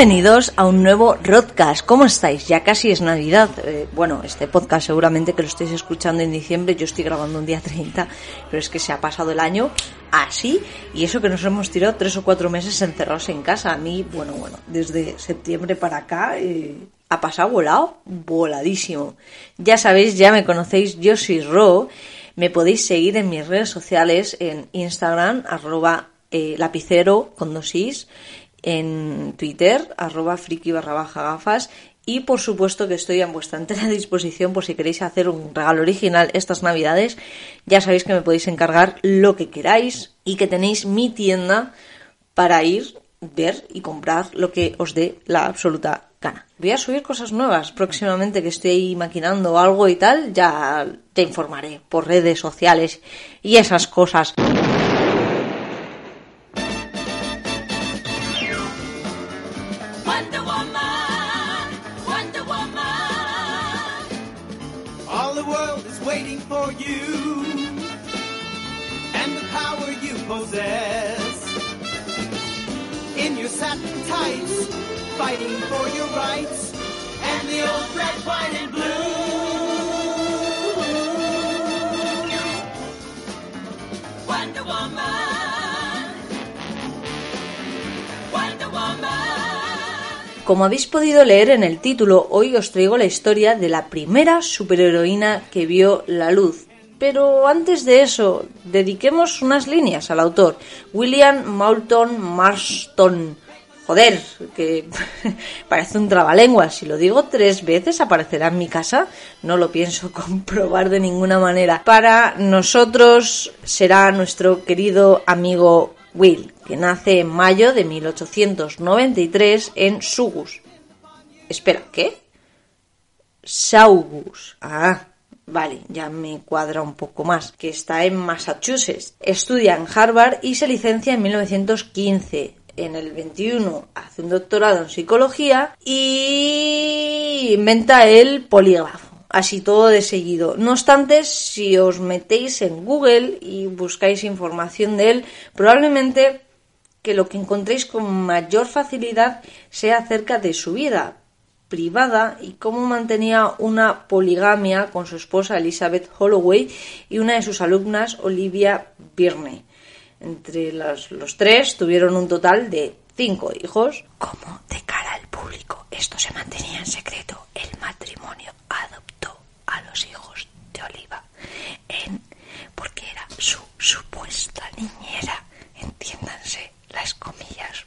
Bienvenidos a un nuevo Rodcast. ¿Cómo estáis? Ya casi es Navidad. Eh, bueno, este podcast seguramente que lo estáis escuchando en diciembre. Yo estoy grabando un día 30, pero es que se ha pasado el año así. Y eso que nos hemos tirado tres o cuatro meses encerrados en casa. A mí, bueno, bueno, desde septiembre para acá eh, ha pasado volado, voladísimo. Ya sabéis, ya me conocéis, yo soy Ro. Me podéis seguir en mis redes sociales en Instagram, arroba eh, lapicero con dosis en Twitter, arroba friki barra baja gafas. Y por supuesto que estoy a vuestra entera disposición por si queréis hacer un regalo original estas navidades. Ya sabéis que me podéis encargar lo que queráis y que tenéis mi tienda para ir, ver y comprar lo que os dé la absoluta gana. Voy a subir cosas nuevas próximamente que estoy maquinando algo y tal. Ya te informaré por redes sociales y esas cosas. Old red, white, and blue. Como habéis podido leer en el título, hoy os traigo la historia de la primera superheroína que vio la luz. Pero antes de eso, dediquemos unas líneas al autor, William Moulton Marston. Joder, que parece un trabalenguas. Si lo digo tres veces aparecerá en mi casa. No lo pienso comprobar de ninguna manera. Para nosotros será nuestro querido amigo Will, que nace en mayo de 1893 en Sugus. Espera, ¿qué? Saugus. Ah, vale, ya me cuadra un poco más. Que está en Massachusetts. Estudia en Harvard y se licencia en 1915. En el 21 hace un doctorado en psicología y inventa el polígrafo. Así todo de seguido. No obstante, si os metéis en Google y buscáis información de él, probablemente que lo que encontréis con mayor facilidad sea acerca de su vida privada y cómo mantenía una poligamia con su esposa Elizabeth Holloway y una de sus alumnas Olivia Birney. Entre los, tres tuvieron un total de cinco hijos. Como de cara al público esto se mantenía en secreto, el matrimonio adoptó a los hijos de Oliva en porque era su supuesta niñera. Entiéndanse las comillas,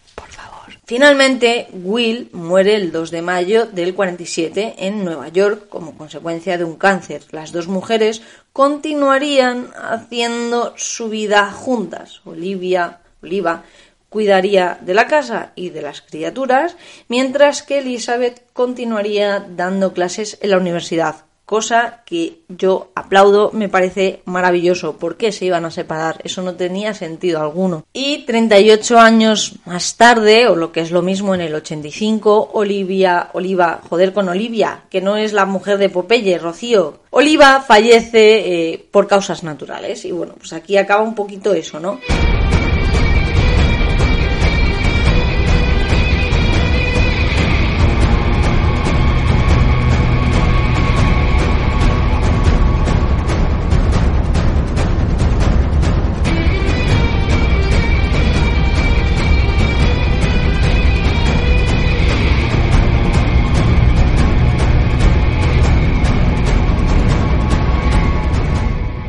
Finalmente, Will muere el 2 de mayo del 47 en Nueva York como consecuencia de un cáncer. Las dos mujeres continuarían haciendo su vida juntas. Olivia, Oliva cuidaría de la casa y de las criaturas, mientras que Elizabeth continuaría dando clases en la universidad, cosa que yo aplaudo, me parece maravilloso. ¿Por qué se iban a separar? Eso no tenía sentido alguno. Y 38 años más tarde, o lo que es lo mismo en el 85, Olivia, Oliva, joder con Olivia, que no es la mujer de Popeye, Rocío. Oliva fallece eh, por causas naturales. Y bueno, pues aquí acaba un poquito eso, ¿no?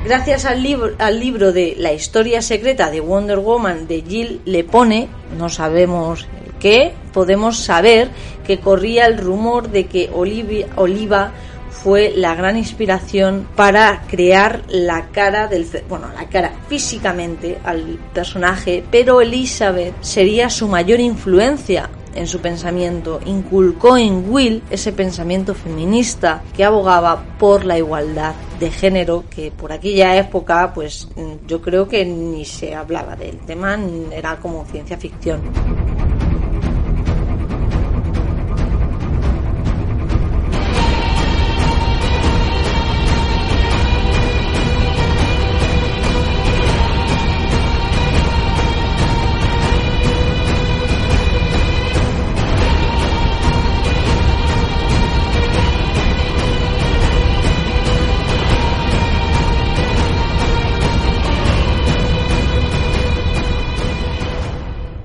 Gracias al libro, al libro de La historia secreta de Wonder Woman de Jill Lepone, no sabemos qué, podemos saber que corría el rumor de que Olivia, Oliva fue la gran inspiración para crear la cara del bueno la cara físicamente al personaje pero Elizabeth sería su mayor influencia en su pensamiento, inculcó en Will ese pensamiento feminista que abogaba por la igualdad de género, que por aquella época, pues yo creo que ni se hablaba del tema, era como ciencia ficción.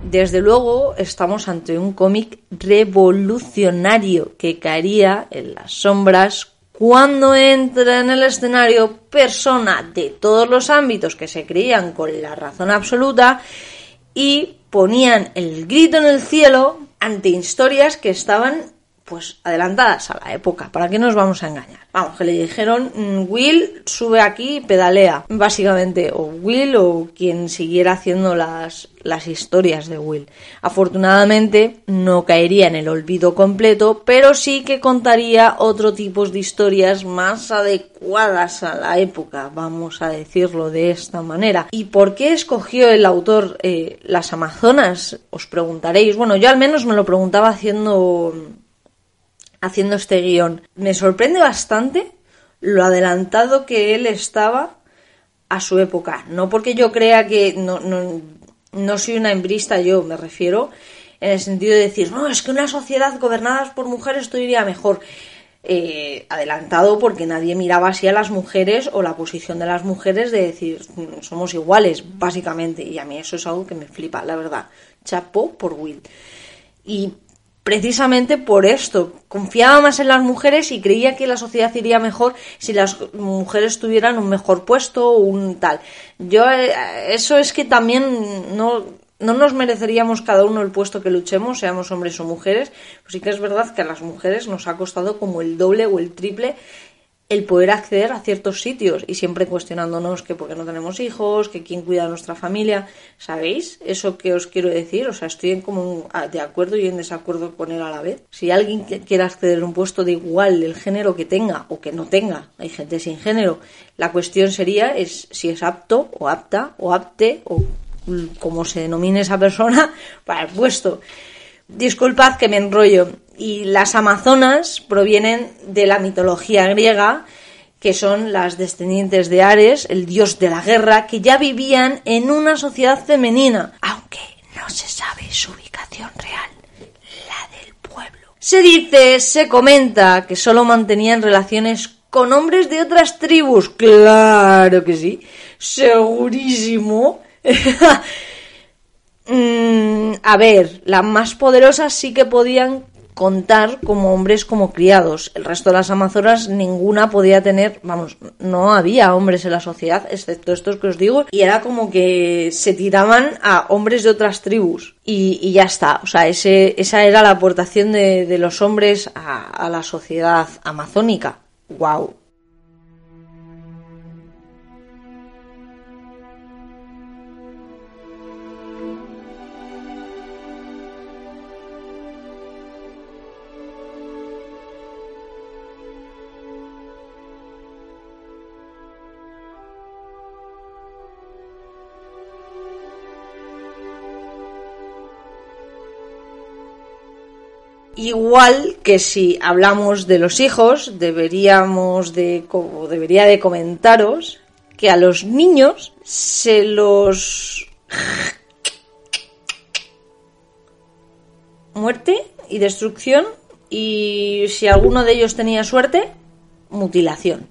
Desde luego estamos ante un cómic revolucionario que caería en las sombras cuando entra en el escenario persona de todos los ámbitos que se creían con la razón absoluta y ponían el grito en el cielo ante historias que estaban pues adelantadas a la época, ¿para qué nos vamos a engañar? Vamos, que le dijeron, mm, Will, sube aquí y pedalea, básicamente, o Will o quien siguiera haciendo las, las historias de Will. Afortunadamente no caería en el olvido completo, pero sí que contaría otro tipo de historias más adecuadas a la época, vamos a decirlo de esta manera. ¿Y por qué escogió el autor eh, las Amazonas? Os preguntaréis. Bueno, yo al menos me lo preguntaba haciendo haciendo este guion. Me sorprende bastante lo adelantado que él estaba a su época. No porque yo crea que no, no, no soy una embrista yo, me refiero en el sentido de decir, no, es que una sociedad gobernada por mujeres iría mejor. Eh, adelantado porque nadie miraba así a las mujeres o la posición de las mujeres de decir somos iguales, básicamente. Y a mí eso es algo que me flipa, la verdad. Chapo por Will. Y precisamente por esto. Confiaba más en las mujeres y creía que la sociedad iría mejor si las mujeres tuvieran un mejor puesto o un tal. Yo, eh, eso es que también no, no nos mereceríamos cada uno el puesto que luchemos, seamos hombres o mujeres. Pues sí que es verdad que a las mujeres nos ha costado como el doble o el triple el poder acceder a ciertos sitios y siempre cuestionándonos que por qué no tenemos hijos, que quién cuida a nuestra familia. ¿Sabéis eso que os quiero decir? O sea, estoy en como de acuerdo y en desacuerdo con él a la vez. Si alguien quiere acceder a un puesto de igual del género que tenga o que no tenga, hay gente sin género, la cuestión sería es si es apto o apta o apte o como se denomine esa persona para el puesto. Disculpad que me enrollo. Y las amazonas provienen de la mitología griega, que son las descendientes de Ares, el dios de la guerra, que ya vivían en una sociedad femenina, aunque no se sabe su ubicación real, la del pueblo. Se dice, se comenta que solo mantenían relaciones con hombres de otras tribus. Claro que sí, segurísimo. Mm, a ver, las más poderosas sí que podían contar como hombres como criados. El resto de las amazonas ninguna podía tener, vamos, no había hombres en la sociedad, excepto estos que os digo, y era como que se tiraban a hombres de otras tribus. Y, ya está, o sea, ese, esa era la aportación de, de los hombres a, a la sociedad amazónica. ¡Wow! Igual que si hablamos de los hijos, deberíamos de, como debería de comentaros que a los niños se los muerte y destrucción y si alguno de ellos tenía suerte, mutilación.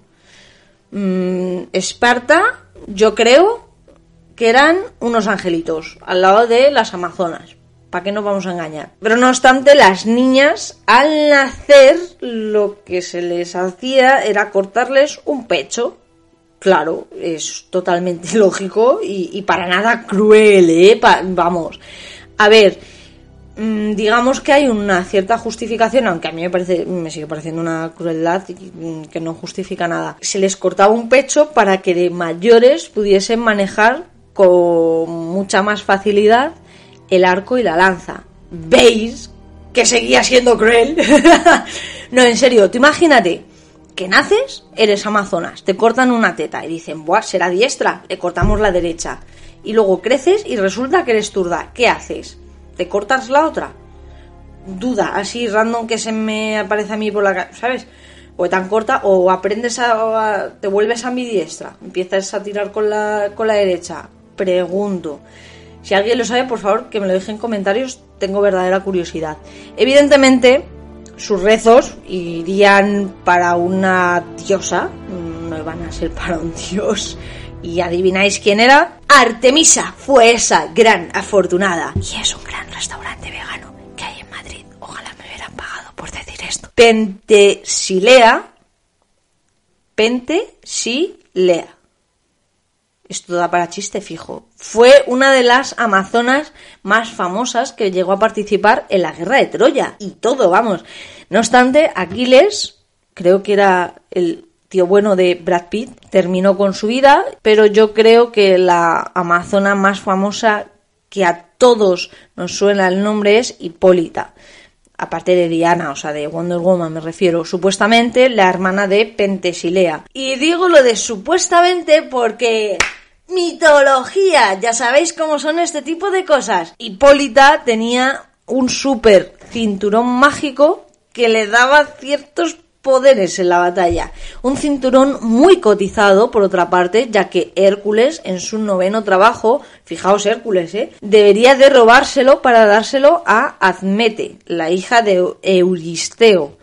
Mm, Esparta, yo creo que eran unos angelitos al lado de las amazonas. ¿Para qué nos vamos a engañar? Pero no obstante, las niñas al nacer lo que se les hacía era cortarles un pecho. Claro, es totalmente lógico y, para nada cruel, ¿eh? Vamos. A ver, mm, digamos que hay una cierta justificación, aunque a mí me parece, me sigue pareciendo una crueldad que no justifica nada. Se les cortaba un pecho para que de mayores pudiesen manejar con mucha más facilidad el arco y la lanza. ¿Veis que seguía siendo cruel? no, en serio, tú imagínate que naces, eres amazonas, te cortan una teta y dicen, Buah, será diestra, le cortamos la derecha. Y luego creces y resulta que eres zurda. ¿Qué haces? ¿Te cortas la otra? Duda, así random que se me aparece a mí por la ¿sabes? O tan corta, o aprendes a, a- te vuelves ambidiestra, empiezas a tirar con la, con la derecha. Pregunto. Si alguien lo sabe, por favor, que me lo deje en comentarios, tengo verdadera curiosidad. Evidentemente, sus rezos irían para una diosa, no iban a ser para un dios. ¿Y adivináis quién era? Artemisa fue esa gran afortunada. Y es un gran restaurante vegano que hay en Madrid. Ojalá me hubieran pagado por decir esto. Pentesilea. Pentesilea. Esto da para chiste fijo. Fue una de las amazonas más famosas que llegó a participar en la guerra de Troya. Y todo, vamos. No obstante, Aquiles, creo que era el tío bueno de Brad Pitt, terminó con su vida, pero yo creo que la amazona más famosa que a todos nos suena el nombre es Hipólita aparte de Diana, o sea, de Wonder Woman me refiero, supuestamente la hermana de Pentesilea. Y digo lo de supuestamente porque mitología, ya sabéis cómo son este tipo de cosas. Hipólita tenía un súper cinturón mágico que le daba ciertos poderes en la batalla. Un cinturón muy cotizado, por otra parte, ya que Hércules, en su noveno trabajo, fijaos Hércules, ¿eh? debería de robárselo para dárselo a Admete, la hija de Euristeo.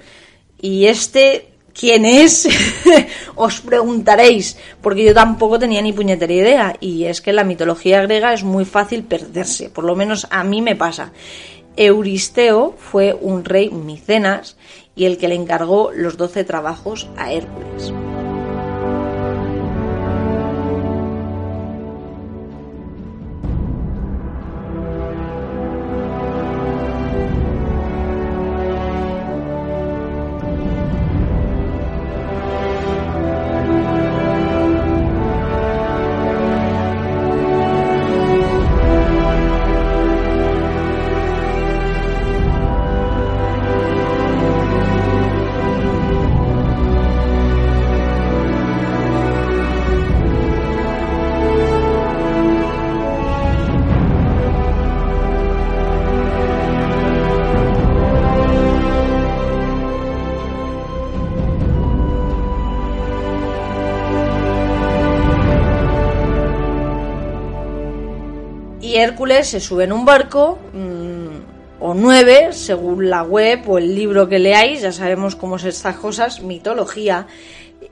Y este, ¿quién es? Os preguntaréis, porque yo tampoco tenía ni puñetera idea. Y es que la mitología griega es muy fácil perderse, por lo menos a mí me pasa. Euristeo fue un rey micenas y el que le encargó los doce trabajos a Hércules. Se sube en un barco, mmm, o nueve, según la web o el libro que leáis, ya sabemos cómo son estas cosas, mitología,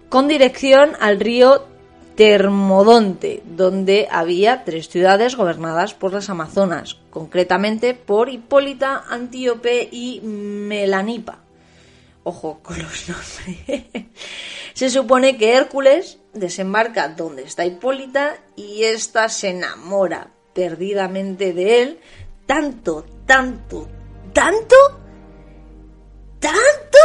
con dirección al río Termodonte, donde había tres ciudades gobernadas por las Amazonas, concretamente por Hipólita, Antíope y Melanipa. Ojo con los nombres. se supone que Hércules desembarca donde está Hipólita y ésta se enamora perdidamente de él, tanto, tanto, tanto, tanto,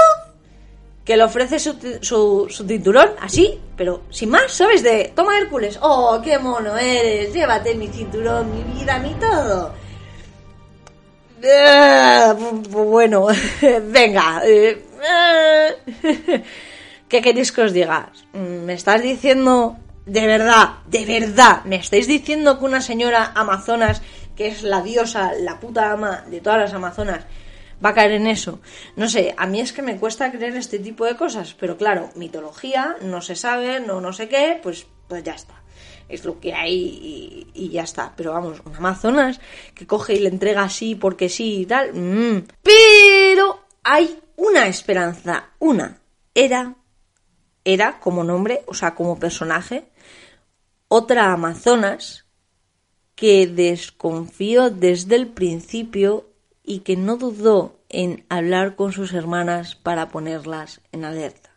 que le ofrece su, su, cinturón así, pero sin más, ¿sabes? De, toma Hércules, oh, qué mono eres, llévate mi cinturón, mi vida, mi todo. Eh, bueno, venga. eh, eh. ¿Qué queréis que os diga? ¿Me estás diciendo de verdad, de verdad, me estáis diciendo que una señora amazonas, que es la diosa, la puta ama de todas las amazonas, va a caer en eso. No sé, a mí es que me cuesta creer este tipo de cosas, pero claro, mitología, no se sabe, no no sé qué, pues, pues ya está. Es lo que hay y, ya está. Pero vamos, un Amazonas que coge y le entrega así porque sí y tal. mm. Pero hay una esperanza, una. Era, era como nombre, o sea, como personaje, otra Amazonas que desconfió desde el principio y que no dudó en hablar con sus hermanas para ponerlas en alerta.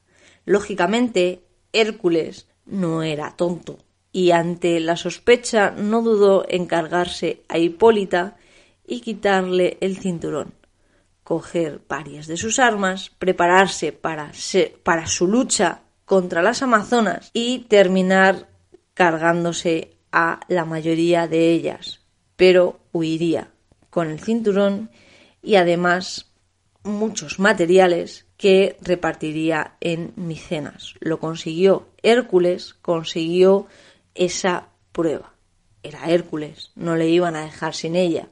Lógicamente, Hércules no era tonto y ante la sospecha no dudó en cargarse a Hipólita y quitarle el cinturón, coger varias de sus armas, prepararse para, se- para su lucha contra las Amazonas y terminar cargándose a la mayoría de ellas, pero huiría con el cinturón y además muchos materiales que repartiría en Micenas. Lo consiguió Hércules, consiguió esa prueba. Era Hércules, no le iban a dejar sin ella.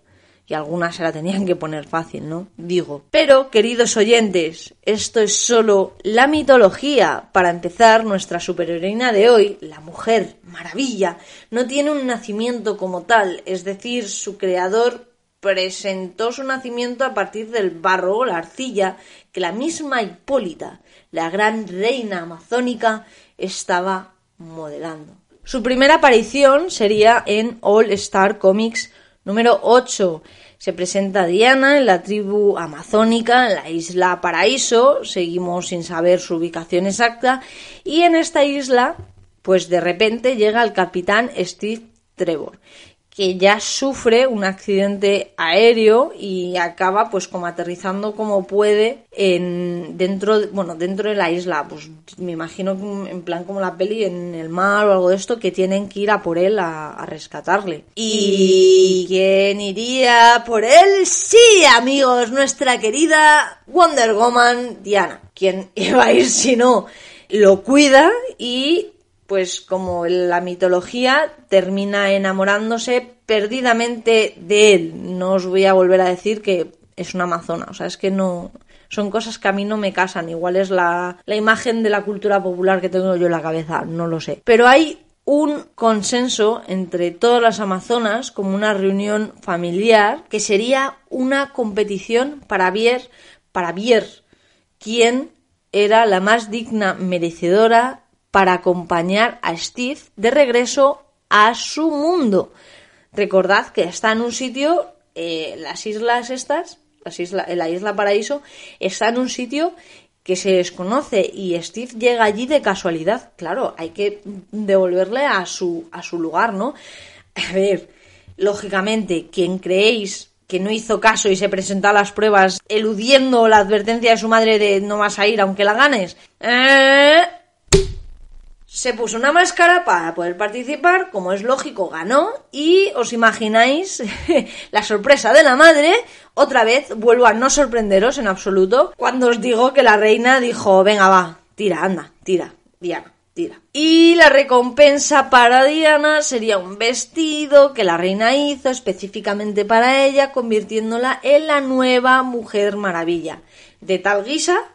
Y algunas se la tenían que poner fácil, ¿no? Digo. Pero, queridos oyentes, esto es solo la mitología. Para empezar, nuestra superheroína de hoy, la mujer maravilla, no tiene un nacimiento como tal, es decir, su creador presentó su nacimiento a partir del barro o la arcilla que la misma Hipólita, la gran reina amazónica, estaba modelando. Su primera aparición sería en All Star Comics número 8. Se presenta Diana en la tribu amazónica, en la isla Paraíso, seguimos sin saber su ubicación exacta, y en esta isla, pues de repente llega el capitán Steve Trevor, que ya sufre un accidente aéreo y acaba pues como aterrizando como puede en dentro de- bueno dentro de la isla. Pues me imagino en plan como la peli en el mar o algo de esto que tienen que ir a por él a, a rescatarle. Y quién iría por él sí amigos nuestra querida Wonder Woman Diana quién iba a ir si no lo cuida y pues como la mitología termina enamorándose perdidamente de él. No os voy a volver a decir que es una amazona, o sea, es que no son cosas que a mí no me casan, igual es la, la imagen de la cultura popular que tengo yo en la cabeza, no lo sé. Pero hay un consenso entre todas las amazonas como una reunión familiar que sería una competición para ver, para ver quién era la más digna merecedora para acompañar a Steve de regreso a su mundo. Recordad que está en un sitio, eh, las islas estas, isla, la isla Paraíso, está en un sitio que se desconoce y Steve llega allí de casualidad. Claro, hay que devolverle a su, a su lugar, ¿no? A ver, lógicamente, quien creéis que no hizo caso y se presentó a las pruebas eludiendo la advertencia de su madre de no vas a ir aunque la ganes, eh, se puso una máscara para poder participar, como es lógico, ganó y os imagináis la sorpresa de la madre. Otra vez vuelvo a no sorprenderos en absoluto cuando os digo que la reina dijo, venga va, tira, anda, tira, Diana, tira. Y la recompensa para Diana sería un vestido que la reina hizo específicamente para ella, convirtiéndola en la nueva Mujer Maravilla. De tal guisa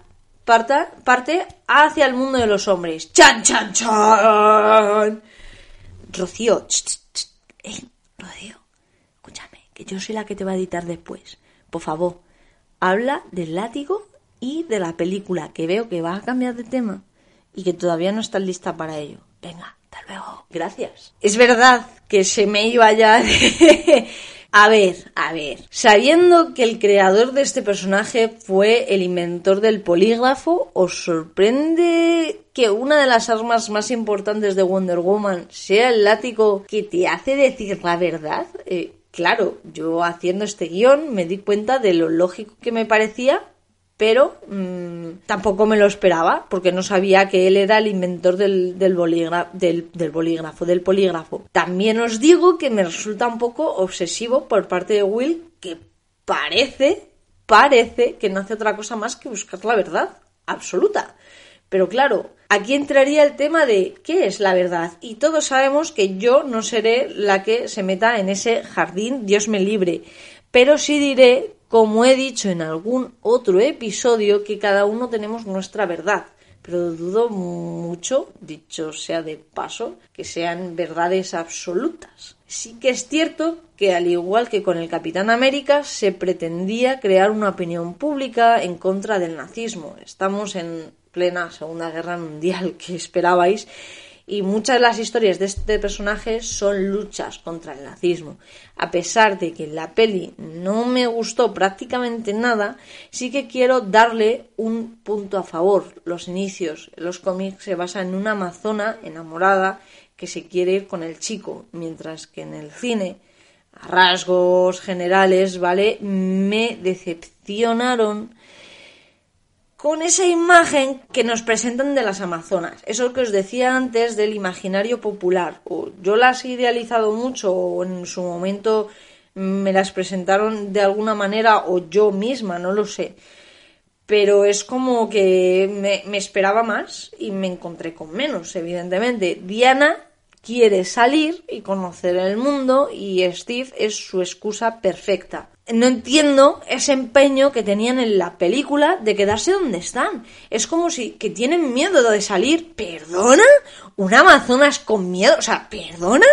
parta- parte hacia el mundo de los hombres. ¡Chan, chan, chan! Rocío, ch, ch, Rocío, escúchame, que yo soy la que te va a editar después. Por favor, habla del látigo y de la película, que veo que vas a cambiar de tema y que todavía no estás lista para ello. Venga, hasta luego. Gracias. Es verdad que se me iba ya de... A ver, a ver. Sabiendo que el creador de este personaje fue el inventor del polígrafo, ¿os sorprende que una de las armas más importantes de Wonder Woman sea el látigo que te hace decir la verdad? Eh, claro, yo haciendo este guion me di cuenta de lo lógico que me parecía pero mm, tampoco me lo esperaba porque no sabía que él era el inventor del, del, bolígra- del, del bolígrafo, del polígrafo. También os digo que me resulta un poco obsesivo por parte de Will que parece, parece que no hace otra cosa más que buscar la verdad absoluta. Pero claro, aquí entraría el tema de qué es la verdad. Y todos sabemos que yo no seré la que se meta en ese jardín, Dios me libre. Pero sí diré como he dicho en algún otro episodio, que cada uno tenemos nuestra verdad. Pero dudo mucho, dicho sea de paso, que sean verdades absolutas. Sí que es cierto que al igual que con el Capitán América se pretendía crear una opinión pública en contra del nazismo. Estamos en plena Segunda Guerra Mundial, que esperabais? Y muchas de las historias de este personaje son luchas contra el nazismo. A pesar de que la peli no me gustó prácticamente nada, sí que quiero darle un punto a favor. Los inicios, los cómics se basan en una amazona enamorada que se quiere ir con el chico, mientras que en el cine, a rasgos generales, ¿vale? Me decepcionaron con esa imagen que nos presentan de las Amazonas. Eso que os decía antes del imaginario popular. O yo las he idealizado mucho o en su momento me las presentaron de alguna manera o yo misma, no lo sé. Pero es como que me, me esperaba más y me encontré con menos, evidentemente. Diana quiere salir y conocer el mundo y Steve es su excusa perfecta no entiendo ese empeño que tenían en la película de quedarse donde están. Es como si que tienen miedo de salir. ¿Perdona? ¿Un Amazonas con miedo? O sea, ¿perdona?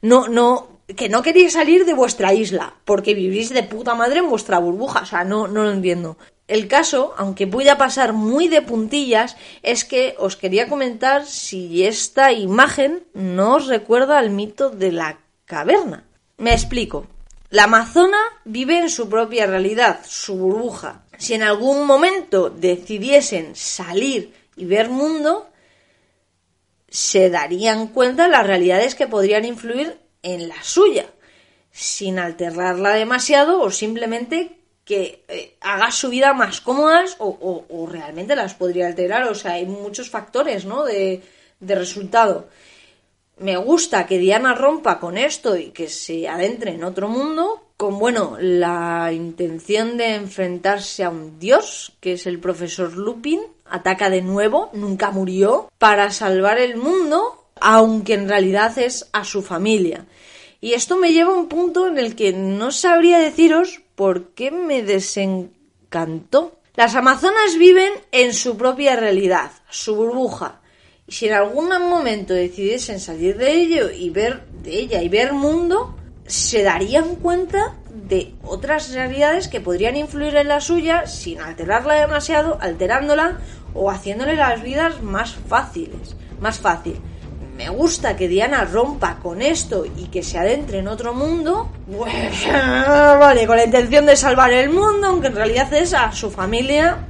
No, no, que no queréis salir de vuestra isla porque vivís de puta madre en vuestra burbuja. O sea, no, no lo entiendo. El caso, aunque pueda pasar muy de puntillas, es que os quería comentar si esta imagen no os recuerda al mito de la caverna. Me explico. La amazona vive en su propia realidad, su burbuja. Si en algún momento decidiesen salir y ver mundo, se darían cuenta de las realidades que podrían influir en la suya, sin alterarla demasiado o simplemente que eh, haga su vida más cómodas o, o- o realmente las podría alterar. O sea, hay muchos factores, ¿no? De, de resultado me gusta que Diana rompa con esto y que se adentre en otro mundo, con bueno, la intención de enfrentarse a un dios, que es el profesor Lupin, ataca de nuevo, nunca murió, para salvar el mundo, aunque en realidad es a su familia. Y esto me lleva a un punto en el que no sabría deciros por qué me desencantó. Las amazonas viven en su propia realidad, su burbuja, y si en algún momento decidiesen salir de ello y ver de ella y ver mundo, se darían cuenta de otras realidades que podrían influir en la suya sin alterarla demasiado, alterándola o haciéndole las vidas más fáciles, más fácil. Me gusta que Diana rompa con esto y que se adentre en otro mundo. Pues, vale, con la intención de salvar el mundo, aunque en realidad es a su familia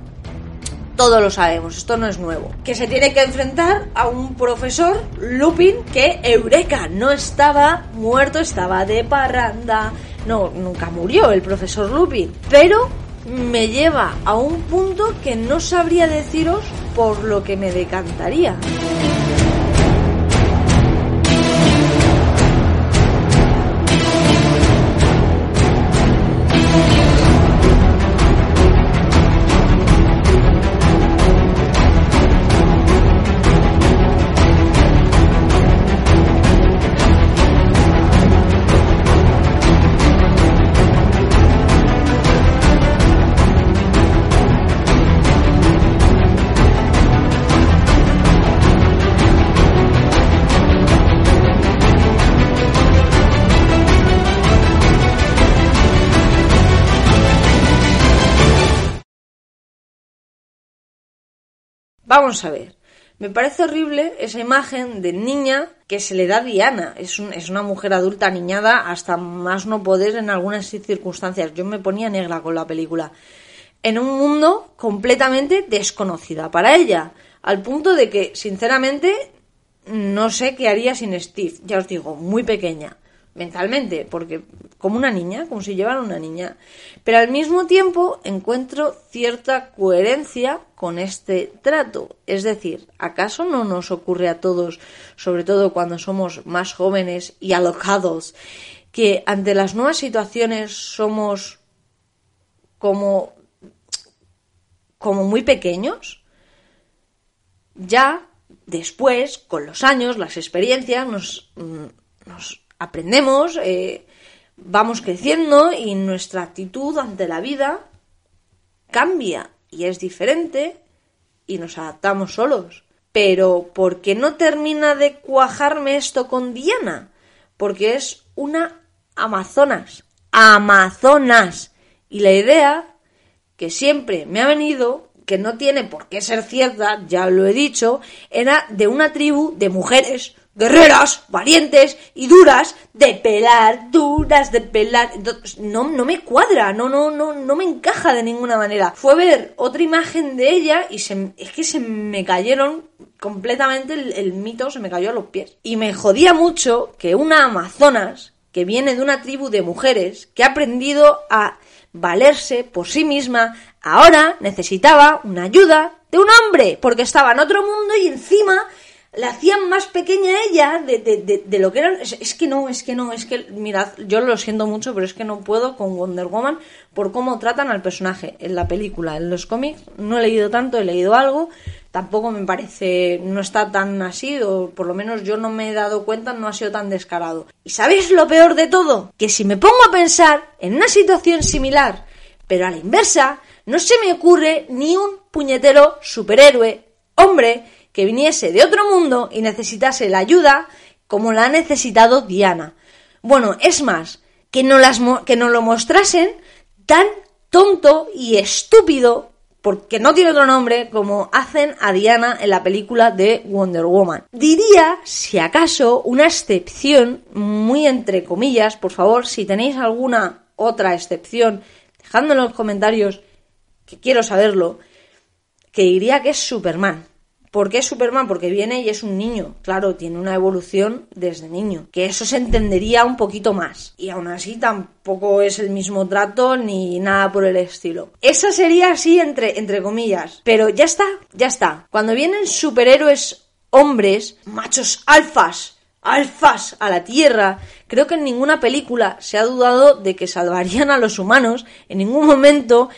todos lo sabemos, esto no es nuevo. Que se tiene que enfrentar a un profesor, Lupin, que, Eureka, no estaba muerto, estaba de parranda. No, nunca murió el profesor Lupin. Pero me lleva a un punto que no sabría deciros por lo que me decantaría. Vamos a ver. Me parece horrible esa imagen de niña que se le da a Diana. Es, es una mujer adulta niñada hasta más no poder en algunas circunstancias. Yo me ponía negra con la película. En un mundo completamente desconocida para ella. Al punto de que, sinceramente, no sé qué haría sin Steve. Ya os digo, muy pequeña. Mentalmente, porque como una niña, como si llevara una niña. Pero al mismo tiempo encuentro cierta coherencia con este trato. Es decir, ¿acaso no nos ocurre a todos, sobre todo cuando somos más jóvenes y alocados, que ante las nuevas situaciones somos como, como muy pequeños? ya después, con los años, las experiencias, nos, mm, nos aprendemos, eh, vamos creciendo y nuestra actitud ante la vida cambia y es diferente y nos adaptamos solos. Pero ¿por qué no termina de cuajarme esto con Diana? Porque es una Amazonas. Amazonas. Y la idea que siempre me ha venido, que no tiene por qué ser cierta, ya lo he dicho, era de una tribu de mujeres guerreras, valientes y duras de pelar, duras de pelar. Entonces, No, no me cuadra, no, no, no, no me encaja de ninguna manera. Fue ver otra imagen de ella y se, es que se me cayeron completamente el, el mito, se me cayó a los pies. Y me jodía mucho que una Amazonas, que viene de una tribu de mujeres, que ha aprendido a valerse por sí misma, ahora necesitaba una ayuda de un hombre, porque estaba en otro mundo y encima la hacían más pequeña ella de, de, de, lo que eran. Es, es que no, es que no, es que, mirad, yo lo siento mucho, pero es que no puedo con Wonder Woman por cómo tratan al personaje en la película. En los cómics no he leído tanto, he leído algo, tampoco me parece, no está tan así, o por lo menos yo no me he dado cuenta, no ha sido tan descarado. ¿Y sabéis lo peor de todo? Que si me pongo a pensar en una situación similar, pero a la inversa, no se me ocurre ni un puñetero superhéroe, hombre, que viniese de otro mundo y necesitase la ayuda como la ha necesitado Diana. Bueno, es más, que no, las que no lo mostrasen tan tonto y estúpido, porque no tiene otro nombre, como hacen a Diana en la película de Wonder Woman. Diría, si acaso, una excepción, muy entre comillas, por favor, si tenéis alguna otra excepción, dejadme en los comentarios, que quiero saberlo, que diría que es Superman. ¿Por qué Superman? Porque viene y es un niño. Claro, tiene una evolución desde niño. Que eso se entendería un poquito más. Y aún así tampoco es el mismo trato ni nada por el estilo. Esa sería así entre, entre comillas. Pero ya está, ya está. Cuando vienen superhéroes hombres, machos alfas, alfas a la Tierra, creo que en ninguna película se ha dudado de que salvarían a los humanos. En ningún momento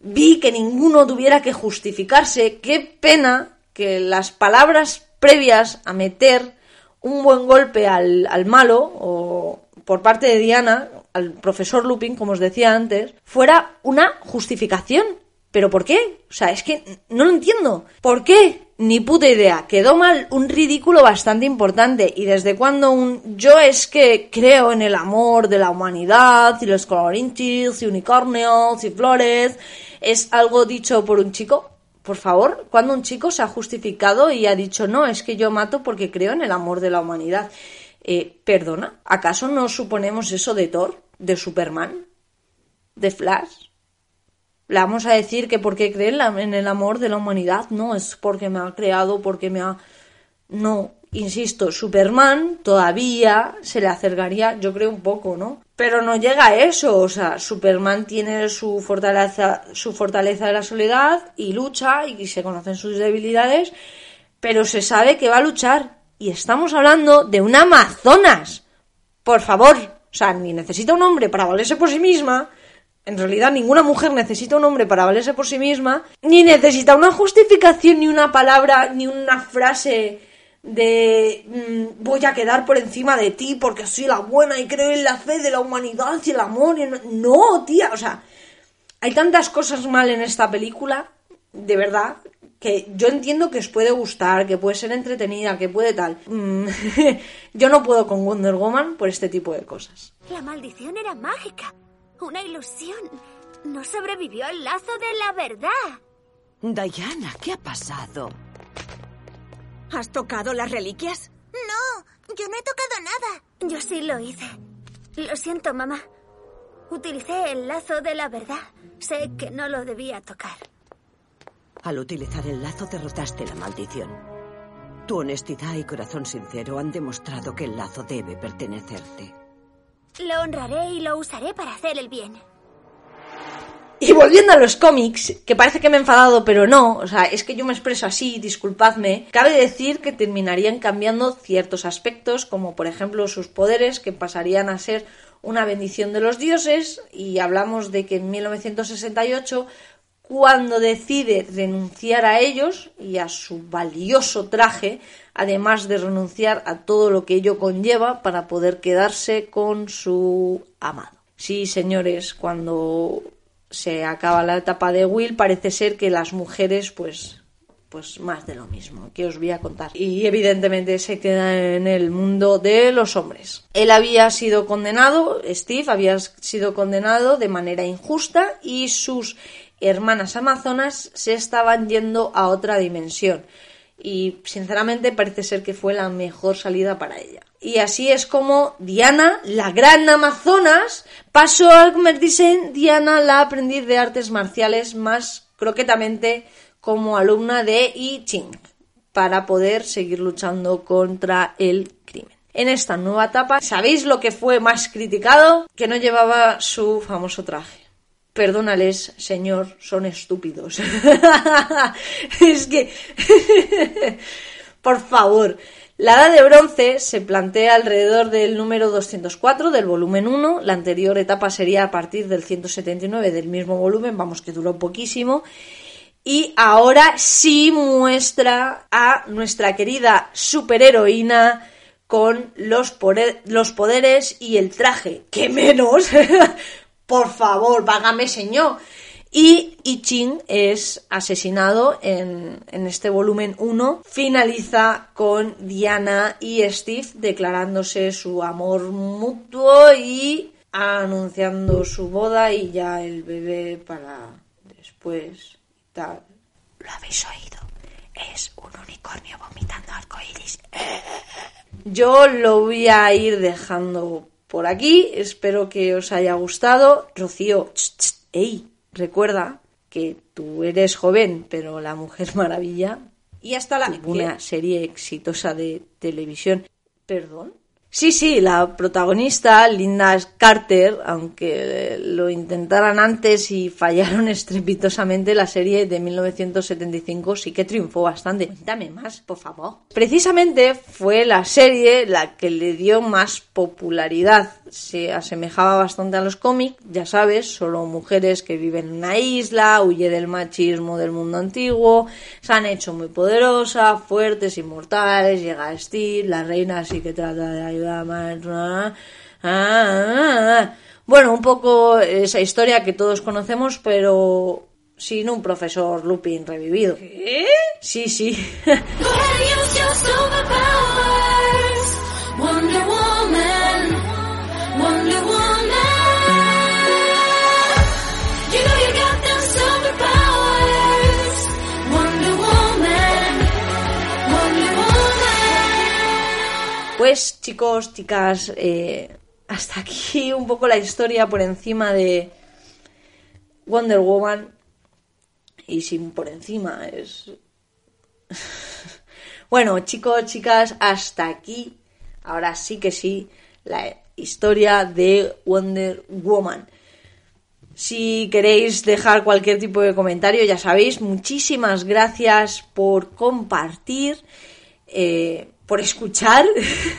vi que ninguno tuviera que justificarse. Qué pena que las palabras previas a meter un buen golpe al, al malo, o por parte de Diana, al profesor Lupin, como os decía antes, fuera una justificación. ¿Pero por qué? O sea, es que no lo entiendo. ¿Por qué? Ni puta idea. Quedó mal un ridículo bastante importante. ¿Y desde cuando un yo es que creo en el amor de la humanidad y los colorinchis y unicornios y flores es algo dicho por un chico? Por favor, cuando un chico se ha justificado y ha dicho no, es que yo mato porque creo en el amor de la humanidad. Eh, Perdona, ¿acaso no suponemos eso de Thor, de Superman, de Flash? Le vamos a decir que porque cree en, el amor de la humanidad, no, es porque me ha creado, porque me ha... No, insisto, Superman todavía se le acercaría, yo creo, un poco, ¿no? Pero no llega a eso, o sea, Superman tiene su fortaleza, su fortaleza de la soledad y lucha y se conocen sus debilidades, pero se sabe que va a luchar. Y estamos hablando de una Amazonas. Por favor, o sea, ni necesita un hombre para valerse por sí misma, en realidad ninguna mujer necesita un hombre para valerse por sí misma, ni necesita una justificación, ni una palabra, ni una frase de mm, voy a quedar por encima de ti porque soy la buena y creo en la fe de la humanidad y el amor. y no, no, tía, o sea, hay tantas cosas mal en esta película, de verdad, que yo entiendo que os puede gustar, que puede ser entretenida, que puede tal. Mm, yo no puedo con Wonder Woman por este tipo de cosas. La maldición era mágica. Una ilusión. No sobrevivió al lazo de la verdad. Diana, ¿qué ha pasado? ¿Has tocado las reliquias? No, yo no he tocado nada. Yo sí lo hice. Lo siento, mamá. Utilicé el lazo de la verdad. Sé que no lo debía tocar. Al utilizar el lazo derrotaste la maldición. Tu honestidad y corazón sincero han demostrado que el lazo debe pertenecerte. Lo honraré y lo usaré para hacer el bien. Y volviendo a los cómics, que parece que me he enfadado, pero no, o sea, es que yo me expreso así, disculpadme, cabe decir que terminarían cambiando ciertos aspectos, como por ejemplo sus poderes, que pasarían a ser una bendición de los dioses, y hablamos de que en 1968 cuando decide renunciar a ellos y a su valioso traje, además de renunciar a todo lo que ello conlleva para poder quedarse con su amado. Sí, señores, cuando se acaba la etapa de Will, parece ser que las mujeres, pues, pues más de lo mismo, que os voy a contar. Y evidentemente se queda en el mundo de los hombres. Él había sido condenado, Steve había sido condenado de manera injusta y sus hermanas amazonas se estaban yendo a otra dimensión. Y sinceramente parece ser que fue la mejor salida para ella. Y así es como Diana, la gran Amazonas, pasó a convertirse en Diana, la aprendiz de artes marciales, más croquetamente como alumna de I Ching, para poder seguir luchando contra el crimen. En esta nueva etapa, ¿sabéis lo que fue más criticado? Que no llevaba su famoso traje. Perdónales, señor, son estúpidos. es que... Por favor. La edad de bronce se plantea alrededor del número 204 del volumen 1. La anterior etapa sería a partir del 179 del mismo volumen, vamos que duró poquísimo. Y ahora sí muestra a nuestra querida superheroína con los, los poderes y el traje. ¡Qué menos! Por favor, vágame señor. Y I Ching es asesinado en, en este volumen 1. Finaliza con Diana y Steve declarándose su amor mutuo y anunciando su boda y ya el bebé para después y tal. Lo habéis oído. Es un unicornio vomitando arcoíris. Yo lo voy a ir dejando por aquí. Espero que os haya gustado. Rocío, ch, ch, ey, recuerda que tú eres joven, pero la Mujer Maravilla Y hasta la... una serie exitosa de televisión. ¿Perdón? Sí, sí, la protagonista, Linda Carter, aunque lo intentaran antes y fallaron estrepitosamente, la serie de 1975 sí que triunfó bastante. Cuéntame más, por favor. Precisamente fue la serie la que le dio más popularidad. Se asemejaba bastante a los cómics, ya sabes, solo mujeres que viven en una isla, huye del machismo del mundo antiguo, se han hecho muy poderosas, fuertes, inmortales, llega Steve, la reina así que trata de ayudar más. ah, ah, ah. Bueno, un poco esa historia que todos conocemos, pero sin un profesor Lupin revivido. ¿Qué? Sí, sí. Pues chicos, chicas, eh, hasta aquí un poco la historia por encima de Wonder Woman. Y sin por encima es... bueno, chicos, chicas, hasta aquí. Ahora sí que sí, la historia de Wonder Woman. Si queréis dejar cualquier tipo de comentario, ya sabéis, muchísimas gracias por compartir, eh, por escuchar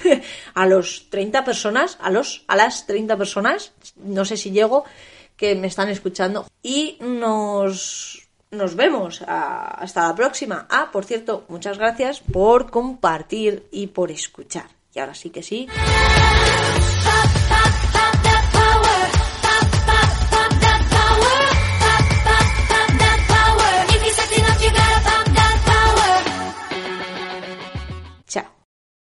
a los 30 personas, a los, a las 30 personas, no sé si llego, que me están escuchando. Y nos, nos vemos. Hasta la próxima. Ah, por cierto, muchas gracias por compartir y por escuchar. Y ahora sí que sí.